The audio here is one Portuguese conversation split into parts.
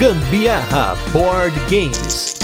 Gambiarra Board Games.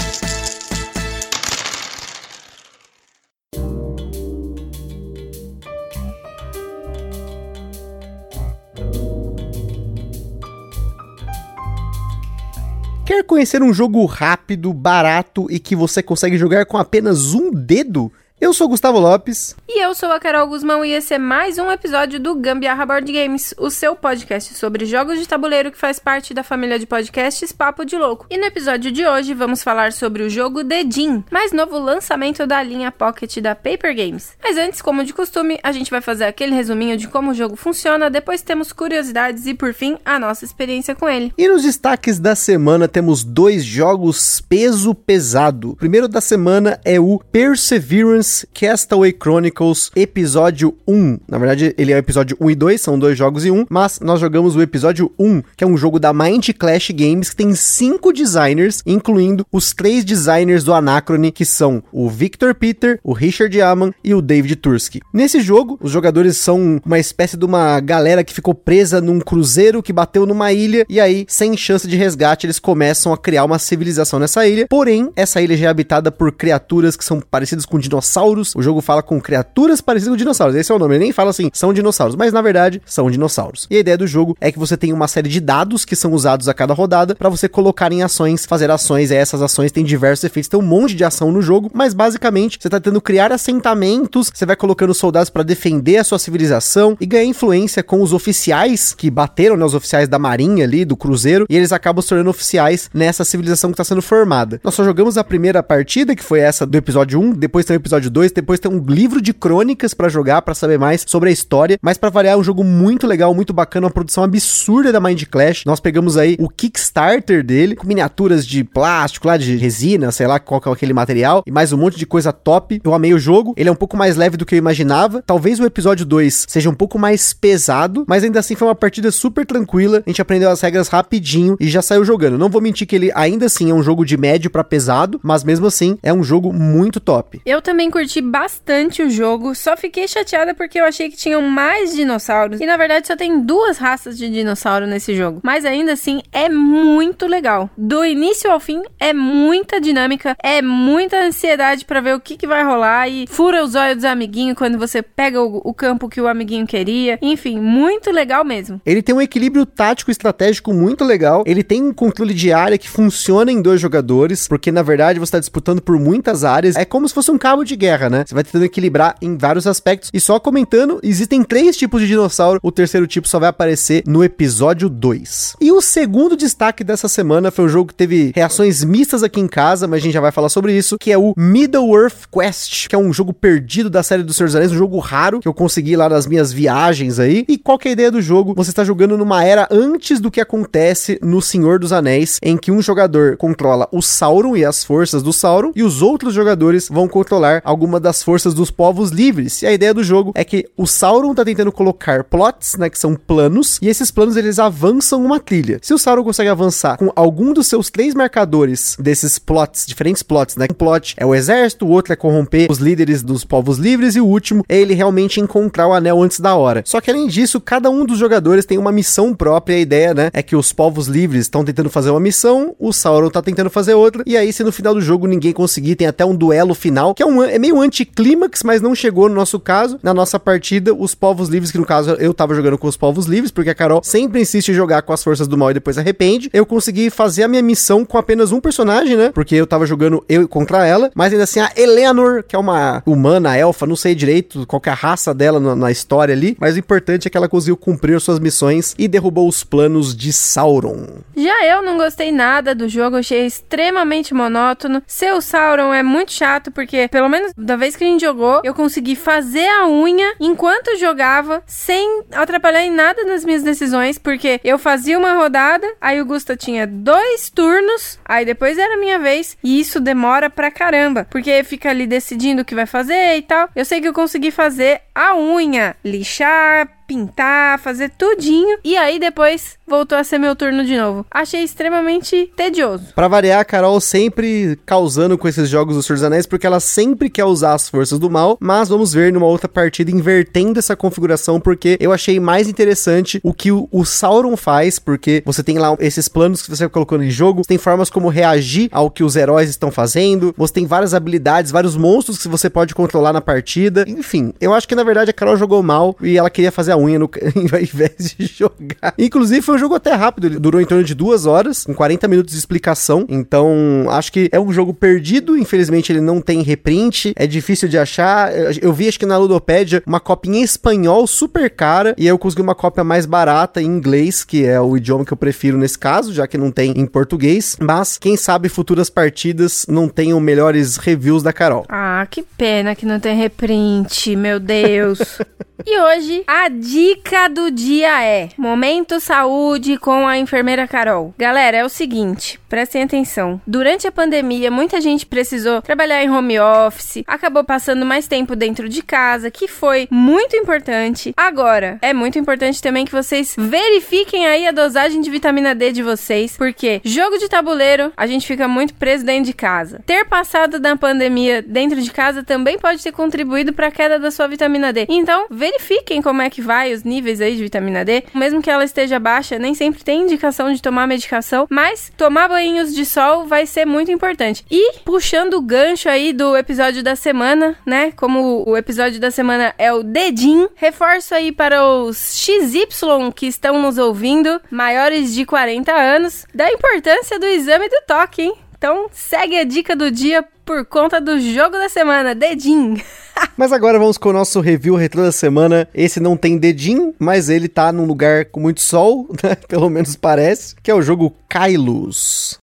Quer conhecer um jogo rápido, barato e que você consegue jogar com apenas um dedo? Eu sou Gustavo Lopes. E eu sou a Carol Guzmão e esse é mais um episódio do Gambiarra Board Games, o seu podcast sobre jogos de tabuleiro que faz parte da família de podcasts Papo de Louco. E no episódio de hoje vamos falar sobre o jogo The Jean, mais novo lançamento da linha Pocket da Paper Games. Mas antes, como de costume, a gente vai fazer aquele resuminho de como o jogo funciona, depois temos curiosidades e por fim a nossa experiência com ele. E nos destaques da semana temos dois jogos peso pesado. O primeiro da semana é o Perseverance Castaway Chronicles Episódio 1. Na verdade, ele é o episódio 1 e 2, são dois jogos em um, mas nós jogamos o episódio 1, que é um jogo da Mind Clash Games, que tem cinco designers, incluindo os três designers do Anacrone, que são o Victor Peter, o Richard Yaman e o David Tursky. Nesse jogo, os jogadores são uma espécie de uma galera que ficou presa num cruzeiro que bateu numa ilha, e aí, sem chance de resgate, eles começam a criar uma civilização nessa ilha. Porém, essa ilha já é habitada por criaturas que são parecidas com dinossauros dinossauros. O jogo fala com criaturas parecidas com dinossauros. Esse é o nome. Ele nem fala assim, são dinossauros, mas na verdade são dinossauros. E a ideia do jogo é que você tem uma série de dados que são usados a cada rodada para você colocar em ações, fazer ações. E essas ações têm diversos efeitos. Tem um monte de ação no jogo, mas basicamente você tá tentando criar assentamentos. Você vai colocando soldados para defender a sua civilização e ganhar influência com os oficiais que bateram, né? Os oficiais da marinha ali, do cruzeiro, e eles acabam se tornando oficiais nessa civilização que está sendo formada. Nós só jogamos a primeira partida, que foi essa do episódio 1, depois tem o episódio 2, depois tem um livro de crônicas para jogar, para saber mais sobre a história, mas para variar é um jogo muito legal, muito bacana, uma produção absurda da Mind Clash. Nós pegamos aí o Kickstarter dele, com miniaturas de plástico lá, de resina, sei lá qual que é aquele material, e mais um monte de coisa top. Eu amei o jogo, ele é um pouco mais leve do que eu imaginava. Talvez o episódio 2 seja um pouco mais pesado, mas ainda assim foi uma partida super tranquila. A gente aprendeu as regras rapidinho e já saiu jogando. Não vou mentir que ele ainda assim é um jogo de médio para pesado, mas mesmo assim é um jogo muito top. Eu também curti bastante o jogo, só fiquei chateada porque eu achei que tinham mais dinossauros. E na verdade só tem duas raças de dinossauro nesse jogo. Mas ainda assim é muito legal. Do início ao fim é muita dinâmica, é muita ansiedade para ver o que, que vai rolar e fura os olhos do amiguinho quando você pega o, o campo que o amiguinho queria. Enfim, muito legal mesmo. Ele tem um equilíbrio tático estratégico muito legal. Ele tem um controle de área que funciona em dois jogadores, porque na verdade você está disputando por muitas áreas. É como se fosse um cabo de guerra, né? Você vai tentando equilibrar em vários aspectos. E só comentando, existem três tipos de dinossauro. O terceiro tipo só vai aparecer no episódio 2. E o segundo destaque dessa semana foi um jogo que teve reações mistas aqui em casa, mas a gente já vai falar sobre isso, que é o Middle-earth Quest, que é um jogo perdido da série dos Senhor dos Anéis, um jogo raro que eu consegui lá nas minhas viagens aí. E qual que é a ideia do jogo? Você está jogando numa era antes do que acontece no Senhor dos Anéis, em que um jogador controla o Sauron e as forças do Sauron, e os outros jogadores vão controlar alguma das forças dos povos livres. E a ideia do jogo é que o Sauron tá tentando colocar plots, né, que são planos, e esses planos eles avançam uma trilha. Se o Sauron consegue avançar com algum dos seus três marcadores desses plots, diferentes plots, né? Um plot é o exército, o outro é corromper os líderes dos povos livres e o último é ele realmente encontrar o anel antes da hora. Só que além disso, cada um dos jogadores tem uma missão própria. A ideia, né, é que os povos livres estão tentando fazer uma missão, o Sauron tá tentando fazer outra, e aí se no final do jogo ninguém conseguir, tem até um duelo final, que é um é meio anticlímax, mas não chegou no nosso caso. Na nossa partida, os povos livres, que no caso eu tava jogando com os povos livres, porque a Carol sempre insiste em jogar com as forças do mal e depois arrepende. Eu consegui fazer a minha missão com apenas um personagem, né? Porque eu tava jogando eu contra ela, mas ainda assim a Eleanor, que é uma humana, elfa, não sei direito qual é a raça dela na, na história ali, mas o importante é que ela conseguiu cumprir suas missões e derrubou os planos de Sauron. Já eu não gostei nada do jogo, achei extremamente monótono. Seu Sauron é muito chato, porque pelo menos da vez que a gente jogou, eu consegui fazer a unha enquanto jogava, sem atrapalhar em nada nas minhas decisões, porque eu fazia uma rodada, aí o Gusta tinha dois turnos, aí depois era minha vez, e isso demora pra caramba, porque fica ali decidindo o que vai fazer e tal. Eu sei que eu consegui fazer a unha, lixar, pintar, fazer tudinho. E aí depois voltou a ser meu turno de novo. Achei extremamente tedioso. Pra variar, a Carol sempre causando com esses jogos do Senhor dos Anéis, porque ela sempre quer usar as forças do mal, mas vamos ver numa outra partida invertendo essa configuração, porque eu achei mais interessante o que o, o Sauron faz, porque você tem lá esses planos que você vai colocando em jogo, tem formas como reagir ao que os heróis estão fazendo, você tem várias habilidades, vários monstros que você pode controlar na partida, enfim, eu acho que na verdade a Carol jogou mal e ela queria fazer a unha no, ao invés de jogar. Inclusive foi um jogo até rápido, ele durou em torno de duas horas, com 40 minutos de explicação, então acho que é um jogo perdido, infelizmente ele não tem reprint, é difícil de achar, eu vi acho que na Ludopédia uma cópia em espanhol super cara, e aí eu consegui uma cópia mais barata em inglês, que é o idioma que eu prefiro nesse caso, já que não tem em português, mas quem sabe futuras partidas não tenham melhores reviews da Carol. Ah, que pena que não tem reprint, meu Deus. e hoje a dica do dia é Momento Saúde com a enfermeira Carol. Galera, é o seguinte, prestem atenção. Durante a pandemia, muita gente precisou trabalhar em home office, acabou passando mais tempo dentro de casa, que foi muito importante. Agora, é muito importante também que vocês verifiquem aí a dosagem de vitamina D de vocês, porque jogo de tabuleiro, a gente fica muito preso dentro de casa. Ter passado da pandemia dentro de casa também pode ter contribuído para a queda da sua vitamina D. Então, verifiquem como é que vai os níveis aí de vitamina D. Mesmo que ela esteja baixa, nem sempre tem indicação de tomar medicação, mas tomar banhos de sol vai ser muito importante. E puxando o gancho aí do episódio da semana, né? Como o episódio da semana é o Dedim, reforço aí para os XY que estão nos ouvindo, maiores de 40 anos, da importância do exame do toque, hein? Então, segue a dica do dia por conta do jogo da semana, Dedim. mas agora vamos com o nosso review retrô da semana. Esse não tem Dedim, mas ele tá num lugar com muito sol, né? Pelo menos parece, que é o jogo Kylos.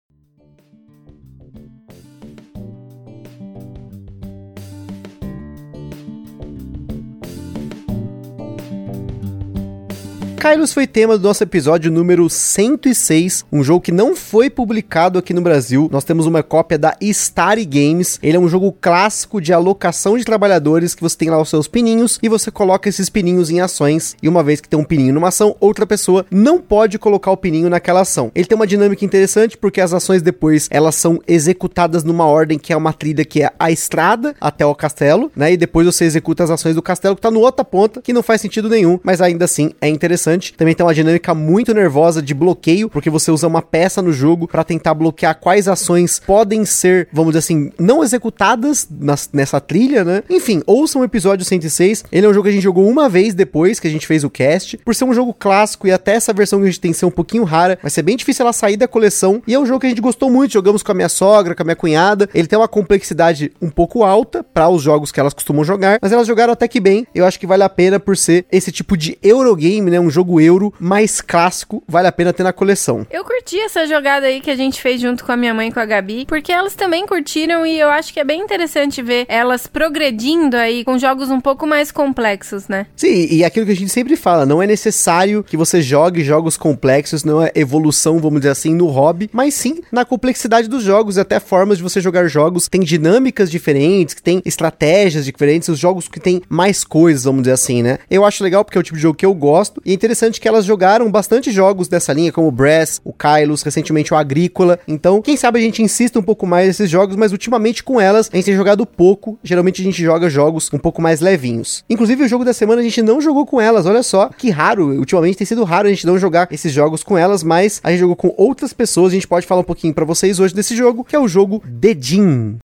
Kylos foi tema do nosso episódio número 106, um jogo que não foi publicado aqui no Brasil. Nós temos uma cópia da Starry Games. Ele é um jogo clássico de alocação de trabalhadores que você tem lá os seus pininhos e você coloca esses pininhos em ações. E uma vez que tem um pininho numa ação, outra pessoa não pode colocar o pininho naquela ação. Ele tem uma dinâmica interessante porque as ações depois elas são executadas numa ordem que é uma trilha que é a estrada até o castelo, né? E depois você executa as ações do castelo que tá no outra ponta, que não faz sentido nenhum, mas ainda assim é interessante interessante. Também tem uma dinâmica muito nervosa de bloqueio, porque você usa uma peça no jogo para tentar bloquear quais ações podem ser, vamos dizer assim, não executadas nas, nessa trilha, né? Enfim, ouçam o episódio 106. Ele é um jogo que a gente jogou uma vez depois que a gente fez o cast. Por ser um jogo clássico e até essa versão que a gente tem ser um pouquinho rara, vai ser bem difícil ela sair da coleção. E é um jogo que a gente gostou muito. Jogamos com a minha sogra, com a minha cunhada. Ele tem uma complexidade um pouco alta para os jogos que elas costumam jogar, mas elas jogaram até que bem. Eu acho que vale a pena por ser esse tipo de Eurogame, né? Um jogo jogo euro mais clássico, vale a pena ter na coleção. Eu curti essa jogada aí que a gente fez junto com a minha mãe e com a Gabi, porque elas também curtiram e eu acho que é bem interessante ver elas progredindo aí com jogos um pouco mais complexos, né? Sim, e aquilo que a gente sempre fala, não é necessário que você jogue jogos complexos, não é evolução, vamos dizer assim, no hobby, mas sim na complexidade dos jogos e até formas de você jogar jogos. Tem dinâmicas diferentes, que tem estratégias diferentes, os jogos que tem mais coisas, vamos dizer assim, né? Eu acho legal porque é o tipo de jogo que eu gosto e é interessante que elas jogaram bastante jogos dessa linha, como o Brass, o Kylos, recentemente o Agrícola. Então, quem sabe a gente insista um pouco mais nesses jogos, mas ultimamente com elas a gente tem jogado pouco. Geralmente a gente joga jogos um pouco mais levinhos. Inclusive, o jogo da semana a gente não jogou com elas, olha só, que raro. Ultimamente tem sido raro a gente não jogar esses jogos com elas, mas a gente jogou com outras pessoas. A gente pode falar um pouquinho para vocês hoje desse jogo, que é o jogo Dedim.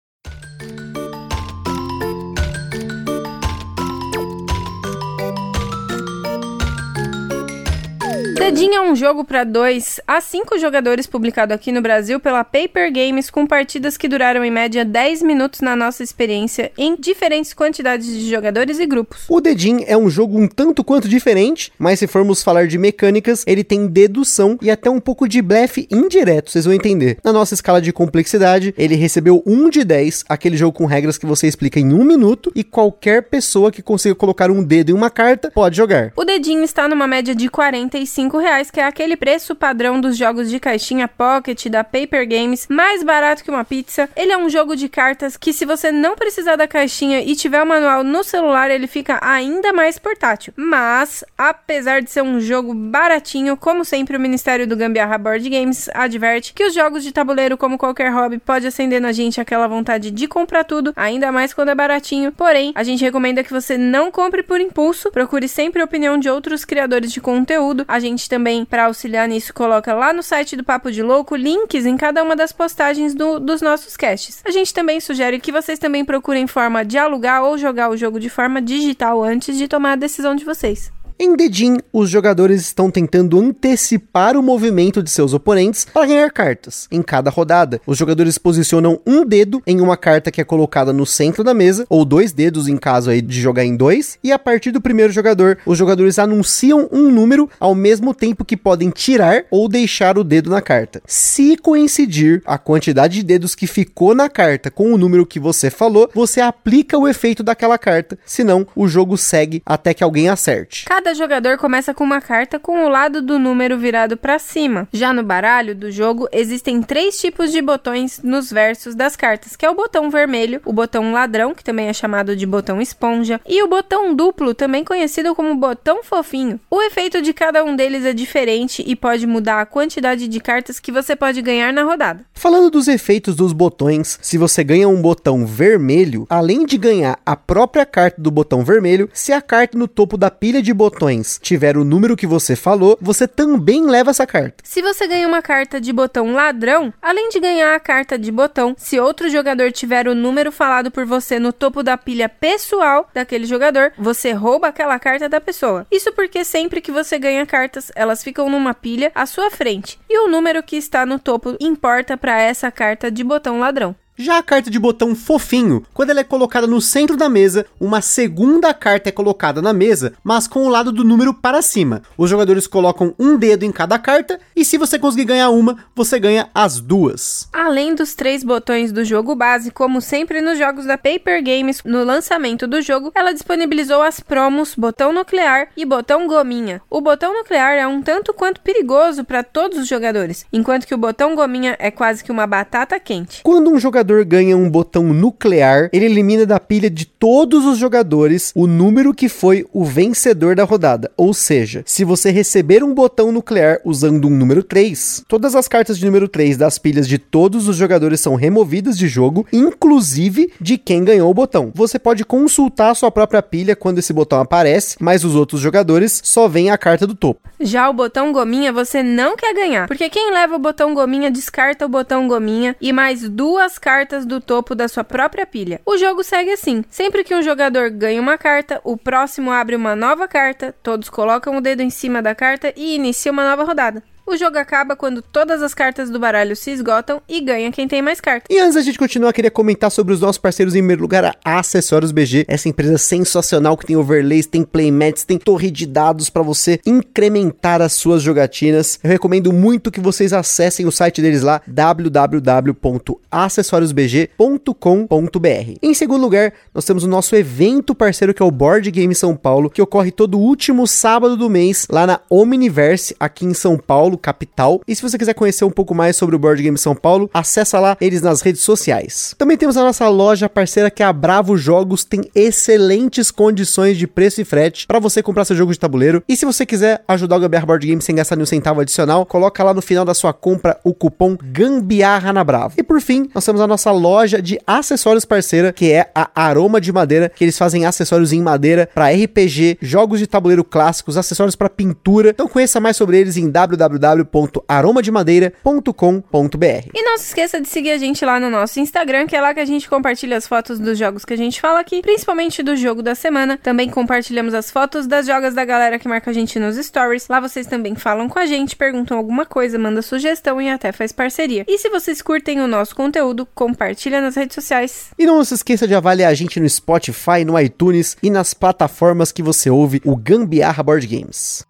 Dedim é um jogo para dois a cinco jogadores publicado aqui no Brasil pela Paper Games com partidas que duraram em média 10 minutos na nossa experiência em diferentes quantidades de jogadores e grupos. O Dedim é um jogo um tanto quanto diferente, mas se formos falar de mecânicas, ele tem dedução e até um pouco de blefe indireto, vocês vão entender. Na nossa escala de complexidade, ele recebeu 1 de 10, aquele jogo com regras que você explica em um minuto e qualquer pessoa que consiga colocar um dedo em uma carta pode jogar. O Dedim está numa média de 45 35 reais, que é aquele preço padrão dos jogos de caixinha Pocket da Paper Games, mais barato que uma pizza. Ele é um jogo de cartas que se você não precisar da caixinha e tiver o manual no celular, ele fica ainda mais portátil. Mas, apesar de ser um jogo baratinho, como sempre o Ministério do Gambiarra Board Games adverte que os jogos de tabuleiro, como qualquer hobby, pode acender na gente aquela vontade de comprar tudo, ainda mais quando é baratinho. Porém, a gente recomenda que você não compre por impulso, procure sempre a opinião de outros criadores de conteúdo. A gente também, para auxiliar nisso, coloca lá no site do Papo de Louco links em cada uma das postagens do, dos nossos casts. A gente também sugere que vocês também procurem forma de alugar ou jogar o jogo de forma digital antes de tomar a decisão de vocês. Em Dedin, os jogadores estão tentando antecipar o movimento de seus oponentes para ganhar cartas. Em cada rodada, os jogadores posicionam um dedo em uma carta que é colocada no centro da mesa, ou dois dedos em caso aí de jogar em dois, e a partir do primeiro jogador, os jogadores anunciam um número ao mesmo tempo que podem tirar ou deixar o dedo na carta. Se coincidir a quantidade de dedos que ficou na carta com o número que você falou, você aplica o efeito daquela carta, senão o jogo segue até que alguém acerte. Cada Cada jogador começa com uma carta com o lado do número virado para cima. Já no baralho do jogo, existem três tipos de botões nos versos das cartas, que é o botão vermelho, o botão ladrão, que também é chamado de botão esponja, e o botão duplo, também conhecido como botão fofinho. O efeito de cada um deles é diferente e pode mudar a quantidade de cartas que você pode ganhar na rodada. Falando dos efeitos dos botões, se você ganha um botão vermelho, além de ganhar a própria carta do botão vermelho, se a carta no topo da pilha de botões botões tiver o número que você falou, você também leva essa carta. Se você ganha uma carta de botão ladrão, além de ganhar a carta de botão, se outro jogador tiver o número falado por você no topo da pilha pessoal daquele jogador, você rouba aquela carta da pessoa. Isso porque sempre que você ganha cartas, elas ficam numa pilha à sua frente, e o número que está no topo importa para essa carta de botão ladrão. Já a carta de botão fofinho, quando ela é colocada no centro da mesa, uma segunda carta é colocada na mesa, mas com o lado do número para cima. Os jogadores colocam um dedo em cada carta e se você conseguir ganhar uma, você ganha as duas. Além dos três botões do jogo base, como sempre nos jogos da Paper Games, no lançamento do jogo, ela disponibilizou as promos botão nuclear e botão gominha. O botão nuclear é um tanto quanto perigoso para todos os jogadores, enquanto que o botão gominha é quase que uma batata quente. Quando um jogador jogador ganha um botão nuclear, ele elimina da pilha de todos os jogadores o número que foi o vencedor da rodada. Ou seja, se você receber um botão nuclear usando um número 3, todas as cartas de número 3 das pilhas de todos os jogadores são removidas de jogo, inclusive de quem ganhou o botão. Você pode consultar sua própria pilha quando esse botão aparece, mas os outros jogadores só veem a carta do topo. Já o botão gominha você não quer ganhar, porque quem leva o botão gominha descarta o botão gominha e mais duas cartas cartas do topo da sua própria pilha. O jogo segue assim: sempre que um jogador ganha uma carta, o próximo abre uma nova carta, todos colocam o dedo em cima da carta e inicia uma nova rodada. O jogo acaba quando todas as cartas do baralho se esgotam e ganha quem tem mais cartas. E antes da gente continuar, queria comentar sobre os nossos parceiros em primeiro lugar, a Acessórios BG, essa empresa sensacional que tem overlays, tem playmats, tem torre de dados para você incrementar as suas jogatinas. Eu recomendo muito que vocês acessem o site deles lá, www.acessoriosbg.com.br. Em segundo lugar, nós temos o nosso evento parceiro que é o Board Game São Paulo, que ocorre todo último sábado do mês lá na Omniverse, aqui em São Paulo. Paulo, capital. E se você quiser conhecer um pouco mais sobre o Board Game São Paulo, acessa lá eles nas redes sociais. Também temos a nossa loja parceira que é a Bravo Jogos, tem excelentes condições de preço e frete para você comprar seu jogo de tabuleiro. E se você quiser ajudar o Gambiarra Board Game sem gastar nenhum centavo adicional, coloca lá no final da sua compra o cupom Gambiarra na Bravo. E por fim, nós temos a nossa loja de acessórios parceira, que é a Aroma de Madeira, que eles fazem acessórios em madeira para RPG, jogos de tabuleiro clássicos, acessórios para pintura. Então conheça mais sobre eles em www www.aromademadeira.com.br. E não se esqueça de seguir a gente lá no nosso Instagram, que é lá que a gente compartilha as fotos dos jogos que a gente fala aqui, principalmente do jogo da semana. Também compartilhamos as fotos das jogas da galera que marca a gente nos stories. Lá vocês também falam com a gente, perguntam alguma coisa, manda sugestão e até faz parceria. E se vocês curtem o nosso conteúdo, compartilha nas redes sociais. E não se esqueça de avaliar a gente no Spotify, no iTunes e nas plataformas que você ouve o Gambiarra Board Games.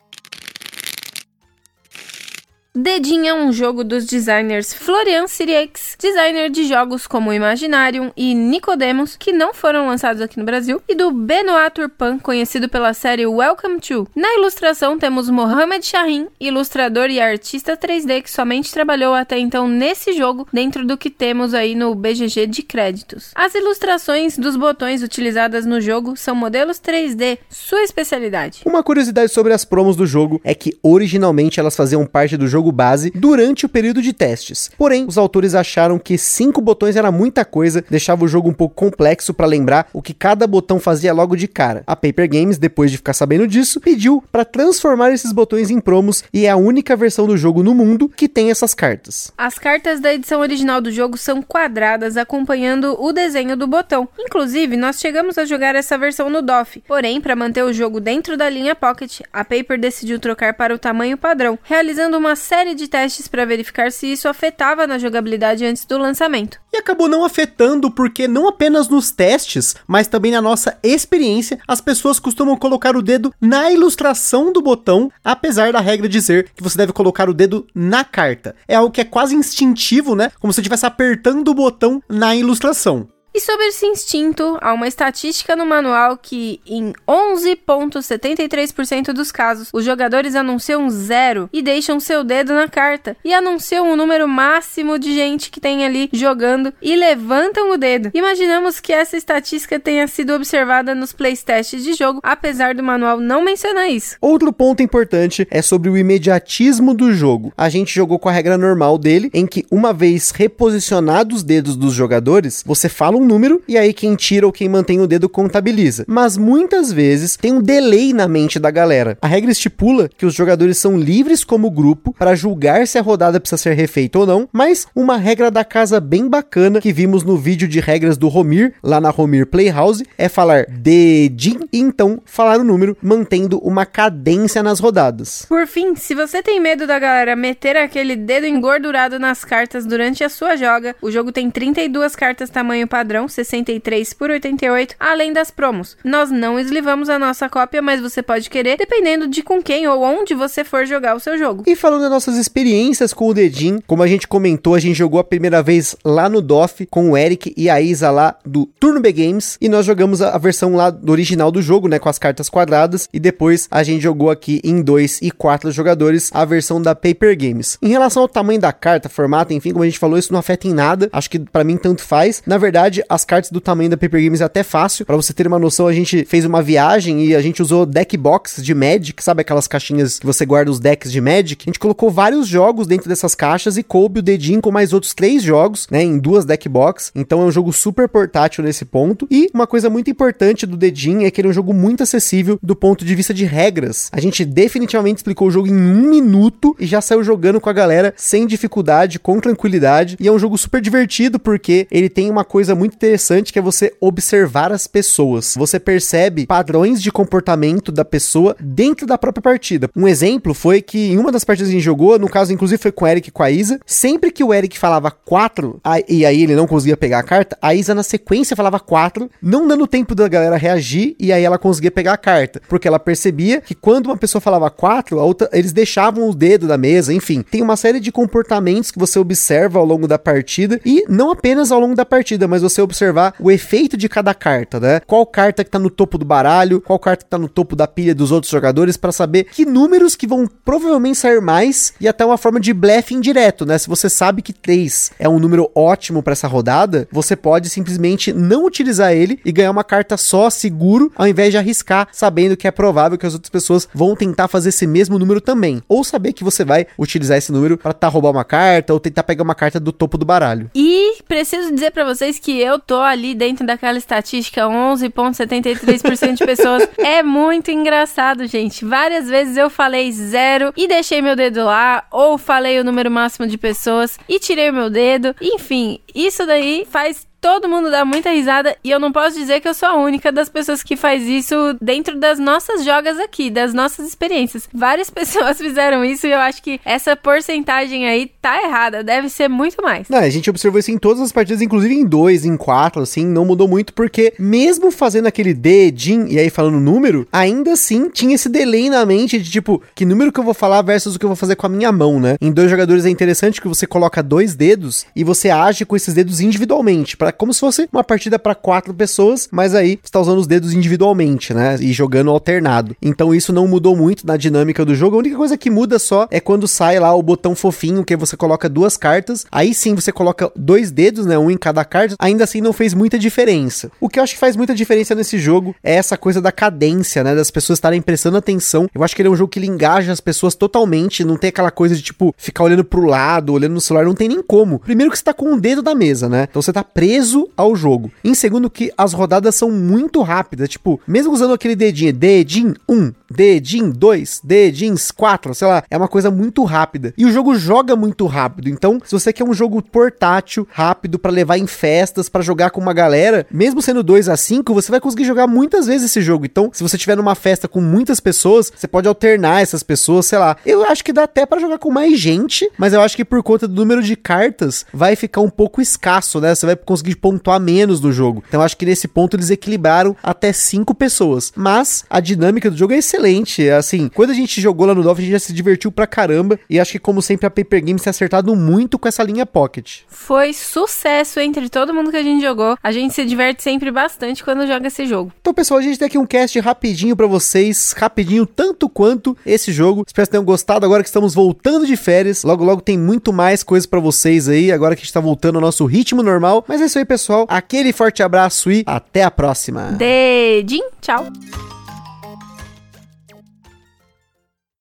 Dedinho é um jogo dos designers Florian Siriex, designer de jogos como Imaginarium e Nicodemus, que não foram lançados aqui no Brasil, e do Benoit Turpin, conhecido pela série Welcome to. Na ilustração temos Mohamed Shahin, ilustrador e artista 3D que somente trabalhou até então nesse jogo, dentro do que temos aí no BGG de créditos. As ilustrações dos botões utilizadas no jogo são modelos 3D, sua especialidade. Uma curiosidade sobre as promos do jogo é que originalmente elas faziam parte do jogo jogo base durante o período de testes. Porém, os autores acharam que cinco botões era muita coisa, deixava o jogo um pouco complexo para lembrar o que cada botão fazia logo de cara. A Paper Games, depois de ficar sabendo disso, pediu para transformar esses botões em promos e é a única versão do jogo no mundo que tem essas cartas. As cartas da edição original do jogo são quadradas, acompanhando o desenho do botão. Inclusive, nós chegamos a jogar essa versão no DOF. Porém, para manter o jogo dentro da linha Pocket, a Paper decidiu trocar para o tamanho padrão, realizando uma série de testes para verificar se isso afetava na jogabilidade antes do lançamento. E acabou não afetando porque não apenas nos testes, mas também na nossa experiência, as pessoas costumam colocar o dedo na ilustração do botão, apesar da regra dizer que você deve colocar o dedo na carta. É algo que é quase instintivo, né? Como se estivesse apertando o botão na ilustração. E sobre esse instinto, há uma estatística no manual que, em 11,73% dos casos, os jogadores anunciam zero e deixam seu dedo na carta, e anunciam o número máximo de gente que tem ali jogando e levantam o dedo. Imaginamos que essa estatística tenha sido observada nos playtests de jogo, apesar do manual não mencionar isso. Outro ponto importante é sobre o imediatismo do jogo. A gente jogou com a regra normal dele, em que uma vez reposicionados os dedos dos jogadores, você fala um um número e aí quem tira ou quem mantém o dedo contabiliza. Mas muitas vezes tem um delay na mente da galera. A regra estipula que os jogadores são livres como grupo para julgar se a rodada precisa ser refeita ou não, mas uma regra da casa bem bacana que vimos no vídeo de regras do Romir, lá na Romir Playhouse, é falar dedinho e então falar o número, mantendo uma cadência nas rodadas. Por fim, se você tem medo da galera meter aquele dedo engordurado nas cartas durante a sua joga, o jogo tem 32 cartas tamanho padrão padrão 63 por 88, além das promos. Nós não eslivamos a nossa cópia, mas você pode querer, dependendo de com quem ou onde você for jogar o seu jogo. E falando das nossas experiências com o Dedin, como a gente comentou, a gente jogou a primeira vez lá no DOF com o Eric e a Isa lá do Turno B Games e nós jogamos a, versão lá do original do jogo, né, com as cartas quadradas e depois a gente jogou aqui em dois e quatro jogadores a versão da Paper Games. Em relação ao tamanho da carta, formato, enfim, como a gente falou, isso não afeta em nada. Acho que para mim tanto faz. Na verdade, as cartas do tamanho da Paper Games é até fácil. Para você ter uma noção, a gente fez uma viagem e a gente usou deck box de Magic, sabe aquelas caixinhas que você guarda os decks de Magic? A gente colocou vários jogos dentro dessas caixas e coube o dedinho com mais outros três jogos, né, em duas deck box. Então é um jogo super portátil nesse ponto. E uma coisa muito importante do dedinho é que ele é um jogo muito acessível do ponto de vista de regras. A gente definitivamente explicou o jogo em um minuto e já saiu jogando com a galera sem dificuldade, com tranquilidade. E é um jogo super divertido porque ele tem uma coisa muito interessante que é você observar as pessoas. Você percebe padrões de comportamento da pessoa dentro da própria partida. Um exemplo foi que em uma das partidas que a gente jogou, no caso inclusive foi com o Eric e com a Isa, sempre que o Eric falava 4 e aí ele não conseguia pegar a carta, a Isa na sequência falava 4, não dando tempo da galera reagir e aí ela conseguia pegar a carta, porque ela percebia que quando uma pessoa falava 4, a outra, eles deixavam o dedo da mesa, enfim. Tem uma série de comportamentos que você observa ao longo da partida e não apenas ao longo da partida, mas você observar o efeito de cada carta, né? Qual carta que tá no topo do baralho, qual carta que tá no topo da pilha dos outros jogadores para saber que números que vão provavelmente sair mais e até uma forma de blefe indireto, né? Se você sabe que 3 é um número ótimo para essa rodada, você pode simplesmente não utilizar ele e ganhar uma carta só seguro, ao invés de arriscar sabendo que é provável que as outras pessoas vão tentar fazer esse mesmo número também, ou saber que você vai utilizar esse número para tentar roubar uma carta ou tentar pegar uma carta do topo do baralho. E preciso dizer para vocês que eu tô ali dentro daquela estatística 11,73% de pessoas. é muito engraçado, gente. Várias vezes eu falei zero e deixei meu dedo lá, ou falei o número máximo de pessoas e tirei meu dedo. Enfim, isso daí faz todo mundo dá muita risada e eu não posso dizer que eu sou a única das pessoas que faz isso dentro das nossas jogas aqui, das nossas experiências. Várias pessoas fizeram isso e eu acho que essa porcentagem aí tá errada, deve ser muito mais. Não, a gente observou isso em todas as partidas, inclusive em dois, em quatro, assim, não mudou muito, porque mesmo fazendo aquele dedinho, e aí falando número, ainda assim tinha esse delay na mente de tipo, que número que eu vou falar versus o que eu vou fazer com a minha mão, né? Em dois jogadores é interessante que você coloca dois dedos e você age com esses dedos individualmente, para como se fosse uma partida para quatro pessoas, mas aí você tá usando os dedos individualmente, né? E jogando alternado. Então isso não mudou muito na dinâmica do jogo. A única coisa que muda só é quando sai lá o botão fofinho, que você coloca duas cartas. Aí sim você coloca dois dedos, né? Um em cada carta. Ainda assim não fez muita diferença. O que eu acho que faz muita diferença nesse jogo é essa coisa da cadência, né? Das pessoas estarem prestando atenção. Eu acho que ele é um jogo que ele engaja as pessoas totalmente. Não tem aquela coisa de tipo ficar olhando pro lado, olhando no celular. Não tem nem como. Primeiro que você tá com um dedo da mesa, né? Então você tá preso ao jogo. Em segundo que as rodadas são muito rápidas. Tipo, mesmo usando aquele dedinho, dedinho 1, um, dedinho 2, dedinho 4, sei lá, é uma coisa muito rápida. E o jogo joga muito rápido. Então, se você quer um jogo portátil, rápido para levar em festas, para jogar com uma galera, mesmo sendo 2 a 5, você vai conseguir jogar muitas vezes esse jogo. Então, se você tiver numa festa com muitas pessoas, você pode alternar essas pessoas, sei lá. Eu acho que dá até para jogar com mais gente, mas eu acho que por conta do número de cartas vai ficar um pouco escasso, né? Você vai conseguir pontuar menos no jogo. Então, acho que nesse ponto eles equilibraram até 5 pessoas. Mas a dinâmica do jogo é excelente. Assim, quando a gente jogou lá no Dolphin, a gente já se divertiu pra caramba. E acho que, como sempre, a Paper Games tem acertado muito com essa linha Pocket. Foi sucesso entre todo mundo que a gente jogou. A gente se diverte sempre bastante quando joga esse jogo. Então, pessoal, a gente tem aqui um cast rapidinho para vocês, rapidinho tanto quanto esse jogo. Espero que tenham gostado agora que estamos voltando de férias. Logo, logo tem muito mais coisas para vocês aí, agora que a gente tá voltando ao nosso ritmo normal. Mas é isso aí, pessoal. Aquele forte abraço e até a próxima. Dedinho, tchau.